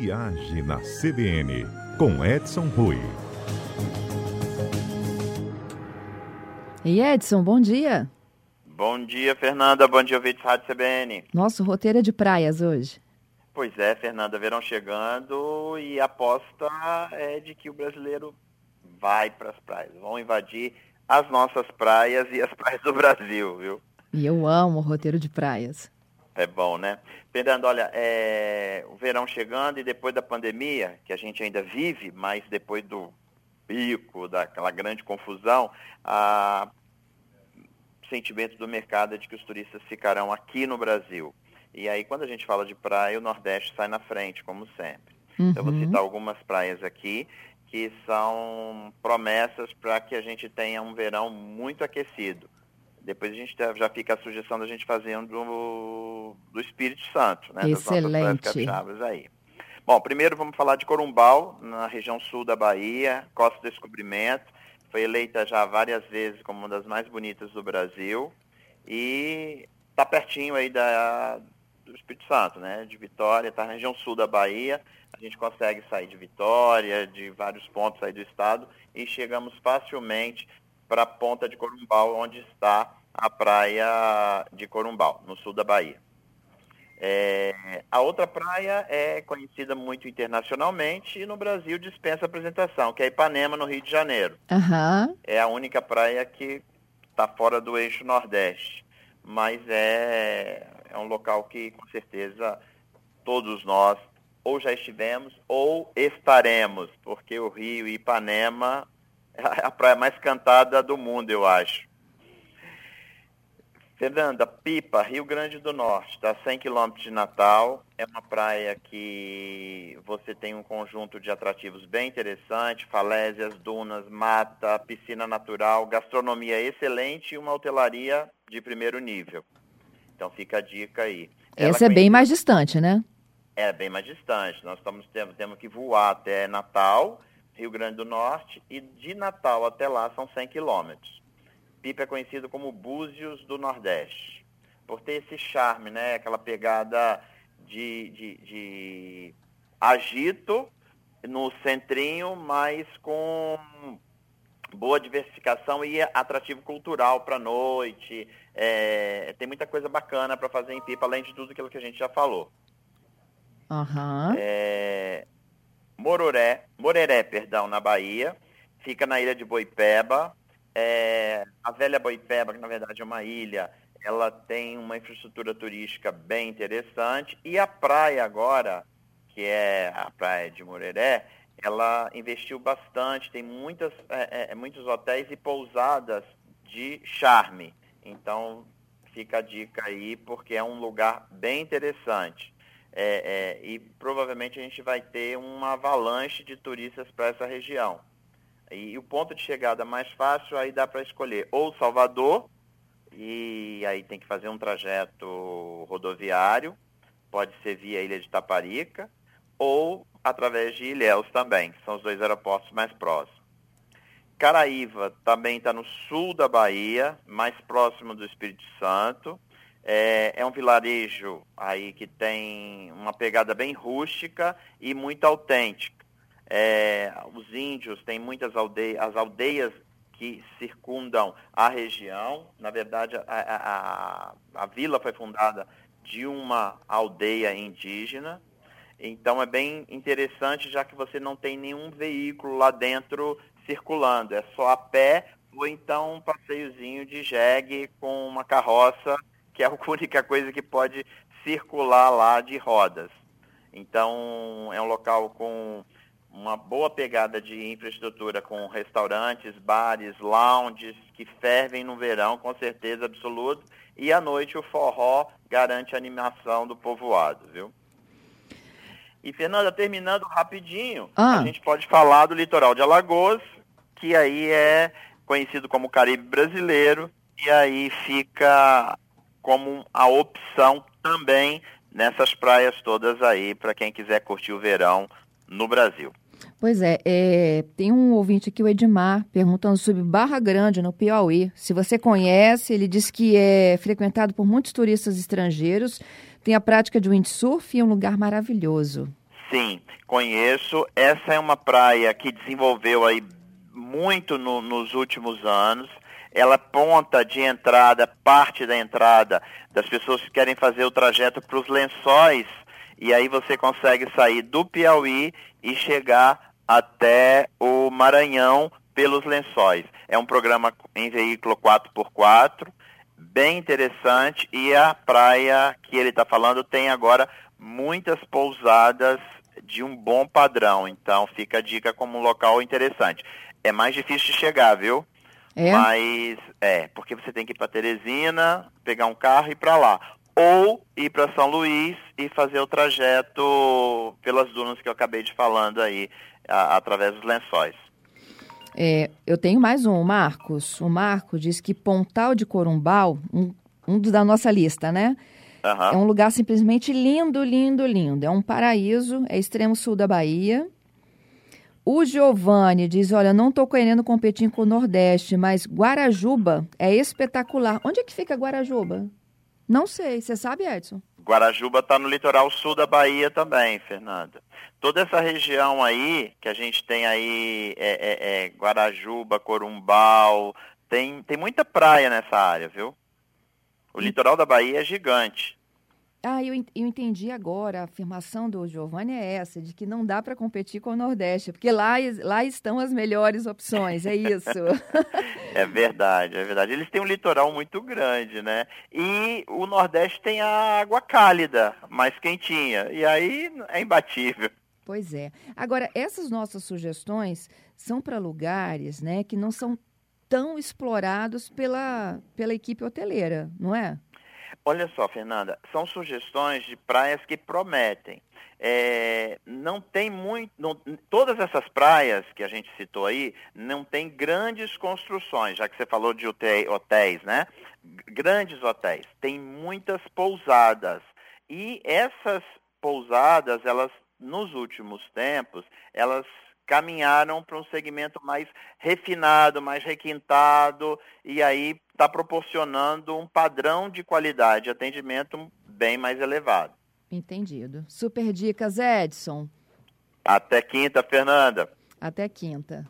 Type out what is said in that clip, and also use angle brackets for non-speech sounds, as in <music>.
Viagem na CBN, com Edson Rui. E Edson, bom dia. Bom dia, Fernanda. Bom dia, ouvintes Rádio CBN. Nosso roteiro é de praias hoje. Pois é, Fernanda, verão chegando e a aposta é de que o brasileiro vai para as praias. Vão invadir as nossas praias e as <laughs> praias do Brasil, viu? E eu amo o roteiro de praias. É bom, né? Fernando, olha, é, o verão chegando e depois da pandemia, que a gente ainda vive, mas depois do pico, daquela grande confusão, a sentimento do mercado é de que os turistas ficarão aqui no Brasil. E aí, quando a gente fala de praia, o Nordeste sai na frente, como sempre. Uhum. Então, vou citar algumas praias aqui que são promessas para que a gente tenha um verão muito aquecido. Depois a gente já fica a sugestão da gente fazendo do, do Espírito Santo, né? Excelente. Das nossas aí. Bom, primeiro vamos falar de Corumbau, na região sul da Bahia, Costa do Descobrimento. Foi eleita já várias vezes como uma das mais bonitas do Brasil. E está pertinho aí da, do Espírito Santo, né? De Vitória, está na região sul da Bahia. A gente consegue sair de Vitória, de vários pontos aí do estado e chegamos facilmente para a ponta de Corumbau, onde está a praia de Corumbau, no sul da Bahia. É, a outra praia é conhecida muito internacionalmente e no Brasil dispensa apresentação, que é Ipanema, no Rio de Janeiro. Uhum. É a única praia que está fora do eixo Nordeste, mas é, é um local que com certeza todos nós ou já estivemos ou estaremos, porque o Rio e Ipanema é a praia mais cantada do mundo, eu acho. Fernanda, Pipa, Rio Grande do Norte, está a 100 quilômetros de Natal. É uma praia que você tem um conjunto de atrativos bem interessante, falésias, dunas, mata, piscina natural, gastronomia excelente e uma hotelaria de primeiro nível. Então fica a dica aí. Essa Ela é bem mais distante, né? É bem mais distante. Nós estamos temos, temos que voar até Natal Rio Grande do Norte, e de Natal até lá são 100 quilômetros. Pipa é conhecido como Búzios do Nordeste, por ter esse charme, né? aquela pegada de, de, de agito no centrinho, mas com boa diversificação e atrativo cultural para a noite. É, tem muita coisa bacana para fazer em Pipa, além de tudo aquilo que a gente já falou. Uhum. É, Mororé, Moreré, perdão, na Bahia, fica na ilha de Boipeba. É, a velha Boipeba, que na verdade é uma ilha, ela tem uma infraestrutura turística bem interessante. E a praia agora, que é a praia de Moreré, ela investiu bastante, tem muitas, é, é, muitos hotéis e pousadas de charme. Então fica a dica aí, porque é um lugar bem interessante. É, é, e provavelmente a gente vai ter uma avalanche de turistas para essa região. E, o ponto de chegada mais fácil, aí dá para escolher ou Salvador, e aí tem que fazer um trajeto rodoviário, pode ser via Ilha de Taparica, ou através de Ilhéus também, que são os dois aeroportos mais próximos. Caraíva também está no sul da Bahia, mais próximo do Espírito Santo. É, é, um vilarejo aí que tem uma pegada bem rústica e muito autêntica. É, os índios têm muitas aldeias, as aldeias que circundam a região. Na verdade, a, a, a vila foi fundada de uma aldeia indígena. Então é bem interessante, já que você não tem nenhum veículo lá dentro circulando. É só a pé ou então um passeiozinho de jegue com uma carroça que é a <laughs> única coisa que pode circular lá de rodas. Então, é um local com uma boa pegada de infraestrutura, com restaurantes, bares, lounges que fervem no verão, com certeza absoluta. E à noite o forró garante a animação do povoado, viu? E, Fernanda, terminando rapidinho, ah. a gente pode falar do litoral de Alagoas, que aí é conhecido como Caribe brasileiro, e aí fica como a opção também nessas praias todas aí para quem quiser curtir o verão no Brasil. Pois é, é, tem um ouvinte aqui, o Edmar, perguntando sobre Barra Grande, no Piauí. Se você conhece, ele diz que é frequentado por muitos turistas estrangeiros, tem a prática de windsurf e é um lugar maravilhoso. Sim, conheço. Essa é uma praia que desenvolveu aí muito no, nos últimos anos. Ela ponta de entrada, parte da entrada das pessoas que querem fazer o trajeto para os lençóis. E aí você consegue sair do Piauí e chegar até o Maranhão pelos lençóis. É um programa em veículo 4x4, bem interessante. E a praia que ele está falando tem agora muitas pousadas de um bom padrão. Então fica a dica como um local interessante. É mais difícil de chegar, viu? É? Mas é, porque você tem que ir para Teresina, pegar um carro e ir para lá. Ou ir para São Luís e fazer o trajeto pelas dunas que eu acabei de falando aí, a, através dos lençóis. É, eu tenho mais um, o Marcos. O Marcos diz que Pontal de Corumbau, um, um da nossa lista, né? Uhum. É um lugar simplesmente lindo, lindo, lindo. É um paraíso, é extremo sul da Bahia. O Giovanni diz: Olha, não estou querendo competir com o Nordeste, mas Guarajuba é espetacular. Onde é que fica Guarajuba? Não sei. Você sabe, Edson? Guarajuba está no litoral sul da Bahia também, Fernanda. Toda essa região aí, que a gente tem aí, é, é, é Guarajuba, Corumbau, tem, tem muita praia nessa área, viu? O litoral da Bahia é gigante. Ah, eu, eu entendi agora. A afirmação do Giovanni é essa, de que não dá para competir com o Nordeste, porque lá, lá estão as melhores opções, é isso. <laughs> é verdade, é verdade. Eles têm um litoral muito grande, né? E o Nordeste tem a água cálida, mais quentinha. E aí é imbatível. Pois é. Agora, essas nossas sugestões são para lugares né, que não são tão explorados pela, pela equipe hoteleira, não é? Olha só, Fernanda, são sugestões de praias que prometem. É, não tem muito. Não, todas essas praias que a gente citou aí não tem grandes construções, já que você falou de hotéis, hotéis né? Grandes hotéis. Tem muitas pousadas. E essas pousadas, elas, nos últimos tempos, elas caminharam para um segmento mais refinado, mais requintado, e aí está proporcionando um padrão de qualidade de atendimento bem mais elevado. Entendido. Super dicas, Edson. Até quinta, Fernanda. Até quinta.